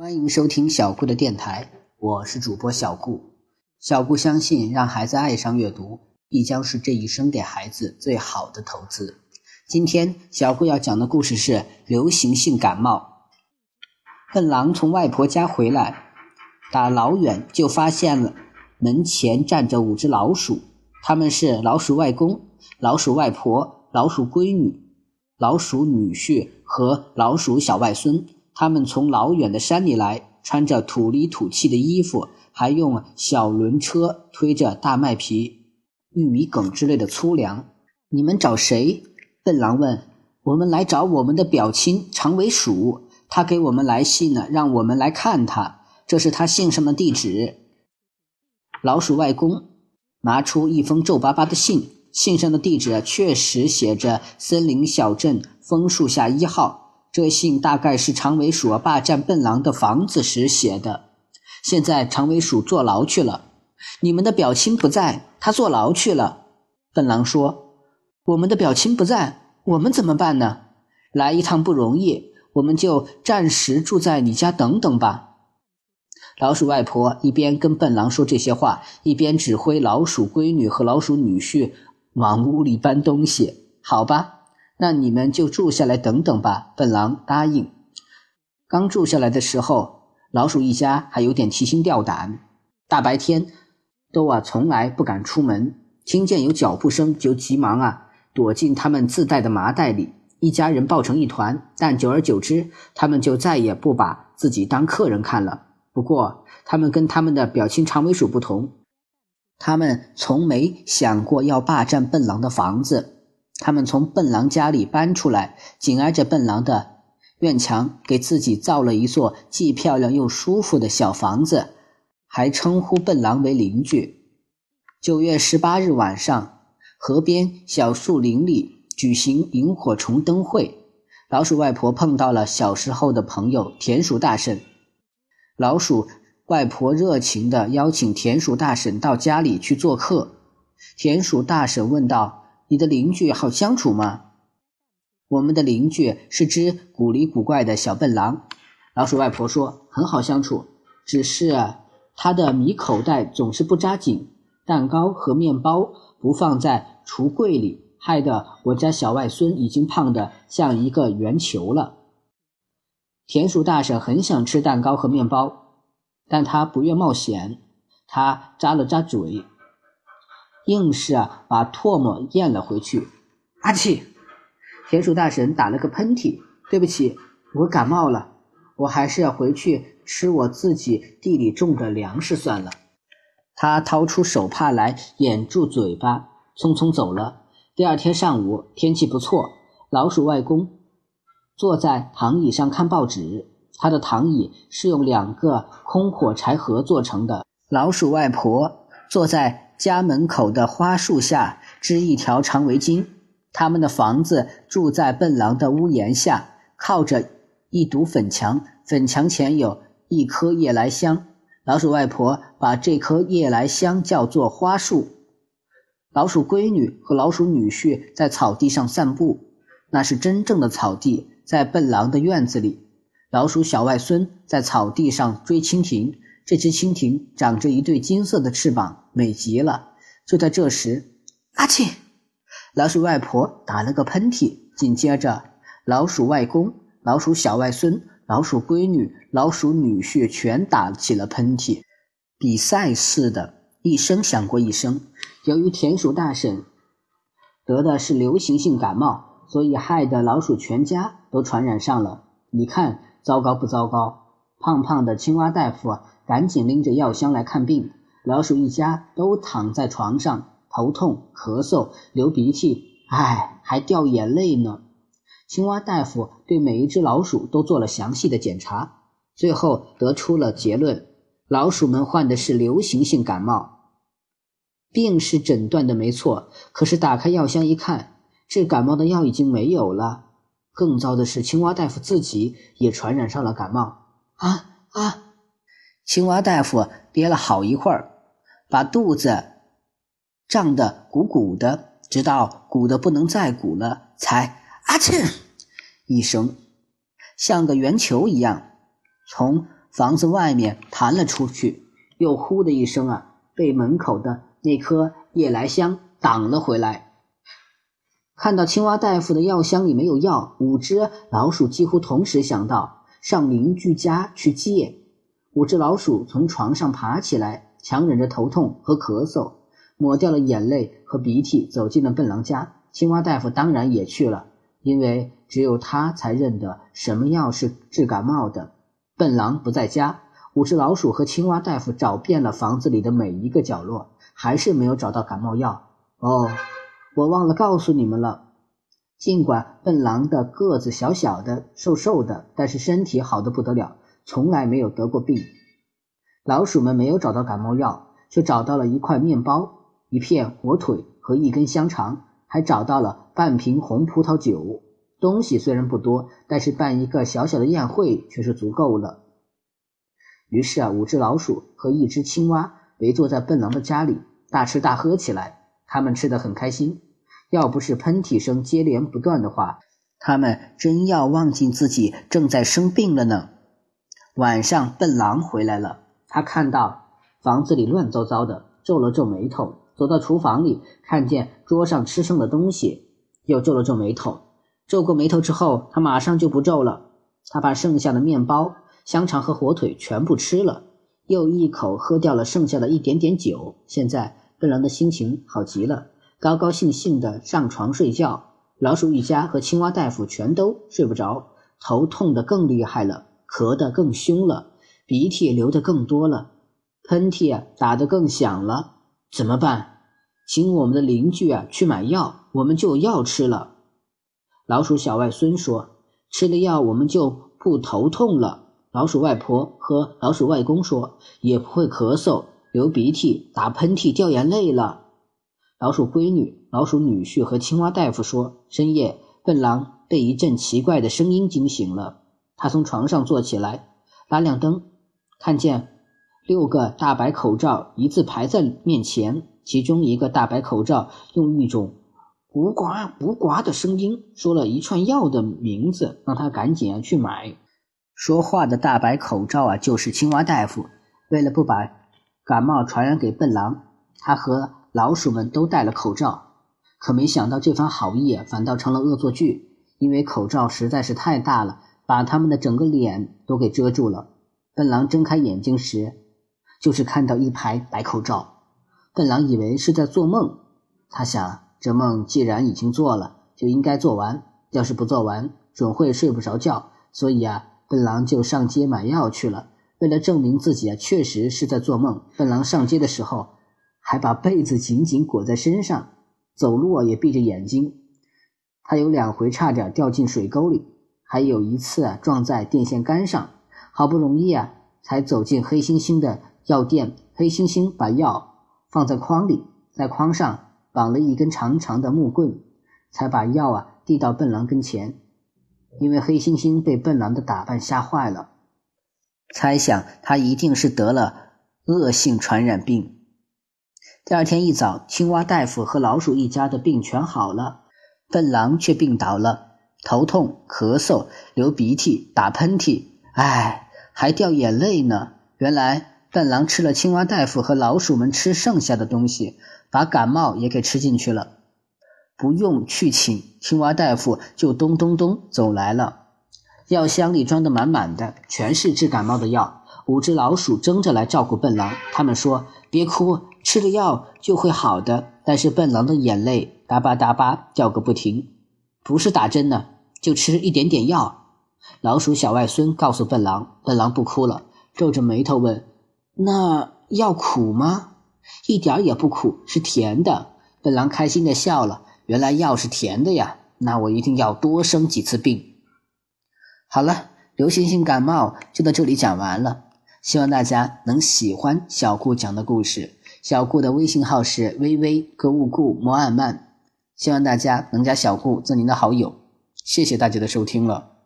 欢迎收听小顾的电台，我是主播小顾。小顾相信，让孩子爱上阅读，必将是这一生给孩子最好的投资。今天小顾要讲的故事是流行性感冒。笨狼从外婆家回来，打老远就发现了门前站着五只老鼠，他们是老鼠外公、老鼠外婆、老鼠闺女、老鼠女婿和老鼠小外孙。他们从老远的山里来，穿着土里土气的衣服，还用小轮车推着大麦皮、玉米梗之类的粗粮。你们找谁？笨狼问。我们来找我们的表亲长尾鼠，他给我们来信了，让我们来看他。这是他信上的地址。老鼠外公拿出一封皱巴巴的信，信上的地址确实写着森林小镇枫树下一号。这信大概是长尾鼠霸占笨狼的房子时写的。现在长尾鼠坐牢去了，你们的表亲不在，他坐牢去了。笨狼说：“我们的表亲不在，我们怎么办呢？来一趟不容易，我们就暂时住在你家等等吧。”老鼠外婆一边跟笨狼说这些话，一边指挥老鼠闺女和老鼠女婿往屋里搬东西。好吧。那你们就住下来等等吧。笨狼答应。刚住下来的时候，老鼠一家还有点提心吊胆。大白天都啊，从来不敢出门，听见有脚步声就急忙啊躲进他们自带的麻袋里。一家人抱成一团，但久而久之，他们就再也不把自己当客人看了。不过，他们跟他们的表亲长尾鼠不同，他们从没想过要霸占笨狼的房子。他们从笨狼家里搬出来，紧挨着笨狼的院墙，给自己造了一座既漂亮又舒服的小房子，还称呼笨狼为邻居。九月十八日晚上，河边小树林里举行萤火虫灯会，老鼠外婆碰到了小时候的朋友田鼠大婶。老鼠外婆热情地邀请田鼠大婶到家里去做客。田鼠大婶问道。你的邻居好相处吗？我们的邻居是只古里古怪的小笨狼。老鼠外婆说很好相处，只是他的米口袋总是不扎紧，蛋糕和面包不放在橱柜里，害得我家小外孙已经胖得像一个圆球了。田鼠大婶很想吃蛋糕和面包，但她不愿冒险。她咂了咂嘴。硬是啊，把唾沫咽了回去。阿嚏！田鼠大婶打了个喷嚏。对不起，我感冒了。我还是要回去吃我自己地里种的粮食算了。他掏出手帕来掩住嘴巴，匆匆走了。第二天上午，天气不错。老鼠外公坐在躺椅上看报纸，他的躺椅是用两个空火柴盒做成的。老鼠外婆坐在。家门口的花树下织一条长围巾。他们的房子住在笨狼的屋檐下，靠着一堵粉墙，粉墙前有一棵夜来香。老鼠外婆把这棵夜来香叫做花树。老鼠闺女和老鼠女婿在草地上散步，那是真正的草地，在笨狼的院子里。老鼠小外孙在草地上追蜻蜓。这只蜻蜓长着一对金色的翅膀，美极了。就在这时，阿嚏！老鼠外婆打了个喷嚏，紧接着，老鼠外公、老鼠小外孙、老鼠闺女、老鼠女婿全打起了喷嚏，比赛似的，一声响过一声。由于田鼠大婶得的是流行性感冒，所以害得老鼠全家都传染上了。你看，糟糕不糟糕？胖胖的青蛙大夫赶紧拎着药箱来看病。老鼠一家都躺在床上，头痛、咳嗽、流鼻涕，唉，还掉眼泪呢。青蛙大夫对每一只老鼠都做了详细的检查，最后得出了结论：老鼠们患的是流行性感冒。病是诊断的没错，可是打开药箱一看，治感冒的药已经没有了。更糟的是，青蛙大夫自己也传染上了感冒。啊啊！青蛙大夫憋了好一会儿，把肚子胀得鼓鼓的，直到鼓得不能再鼓了，才啊嚏一声，像个圆球一样从房子外面弹了出去，又呼的一声啊，被门口的那棵夜来香挡了回来。看到青蛙大夫的药箱里没有药，五只老鼠几乎同时想到上邻居家去借。五只老鼠从床上爬起来，强忍着头痛和咳嗽，抹掉了眼泪和鼻涕，走进了笨狼家。青蛙大夫当然也去了，因为只有他才认得什么药是治感冒的。笨狼不在家，五只老鼠和青蛙大夫找遍了房子里的每一个角落，还是没有找到感冒药。哦。我忘了告诉你们了，尽管笨狼的个子小小的、瘦瘦的，但是身体好的不得了，从来没有得过病。老鼠们没有找到感冒药，却找到了一块面包、一片火腿和一根香肠，还找到了半瓶红葡萄酒。东西虽然不多，但是办一个小小的宴会却是足够了。于是啊，五只老鼠和一只青蛙围坐在笨狼的家里，大吃大喝起来。他们吃得很开心。要不是喷嚏声接连不断的话，他们真要忘记自己正在生病了呢。晚上，笨狼回来了，他看到房子里乱糟糟的，皱了皱眉头，走到厨房里，看见桌上吃剩的东西，又皱了皱眉头。皱过眉头之后，他马上就不皱了。他把剩下的面包、香肠和火腿全部吃了，又一口喝掉了剩下的一点点酒。现在，笨狼的心情好极了。高高兴兴的上床睡觉，老鼠一家和青蛙大夫全都睡不着，头痛的更厉害了，咳得更凶了，鼻涕流得更多了，喷嚏啊打得更响了。怎么办？请我们的邻居啊去买药，我们就有药吃了。老鼠小外孙说：“吃了药，我们就不头痛了。”老鼠外婆和老鼠外公说：“也不会咳嗽、流鼻涕、打喷嚏、掉眼泪了。”老鼠闺女、老鼠女婿和青蛙大夫说：“深夜，笨狼被一阵奇怪的声音惊醒了。他从床上坐起来，拉亮灯，看见六个大白口罩一字排在面前。其中一个大白口罩用一种咕呱咕呱的声音说了一串药的名字，让他赶紧啊去买。说话的大白口罩啊，就是青蛙大夫。为了不把感冒传染给笨狼，他和……老鼠们都戴了口罩，可没想到这番好意反倒成了恶作剧，因为口罩实在是太大了，把他们的整个脸都给遮住了。笨狼睁开眼睛时，就是看到一排白口罩。笨狼以为是在做梦，他想，这梦既然已经做了，就应该做完，要是不做完，准会睡不着觉。所以啊，笨狼就上街买药去了。为了证明自己啊确实是在做梦，笨狼上街的时候。还把被子紧紧裹在身上，走路也闭着眼睛。他有两回差点掉进水沟里，还有一次啊撞在电线杆上。好不容易啊才走进黑猩猩的药店。黑猩猩把药放在筐里，在筐上绑了一根长长的木棍，才把药啊递到笨狼跟前。因为黑猩猩被笨狼的打扮吓坏了，猜想他一定是得了恶性传染病。第二天一早，青蛙大夫和老鼠一家的病全好了，笨狼却病倒了，头痛、咳嗽、流鼻涕、打喷嚏，唉，还掉眼泪呢。原来笨狼吃了青蛙大夫和老鼠们吃剩下的东西，把感冒也给吃进去了。不用去请，青蛙大夫就咚咚咚走来了，药箱里装的满满的，全是治感冒的药。五只老鼠争着来照顾笨狼，他们说：“别哭。”吃了药就会好的，但是笨狼的眼泪哒吧哒吧掉个不停。不是打针呢，就吃一点点药。老鼠小外孙告诉笨狼，笨狼不哭了，皱着眉头问：“那药苦吗？”“一点也不苦，是甜的。”笨狼开心的笑了。原来药是甜的呀，那我一定要多生几次病。好了，流行性感冒就到这里讲完了，希望大家能喜欢小顾讲的故事。小顾的微信号是微微格物顾摩尔曼，希望大家能加小顾做您的好友。谢谢大家的收听了。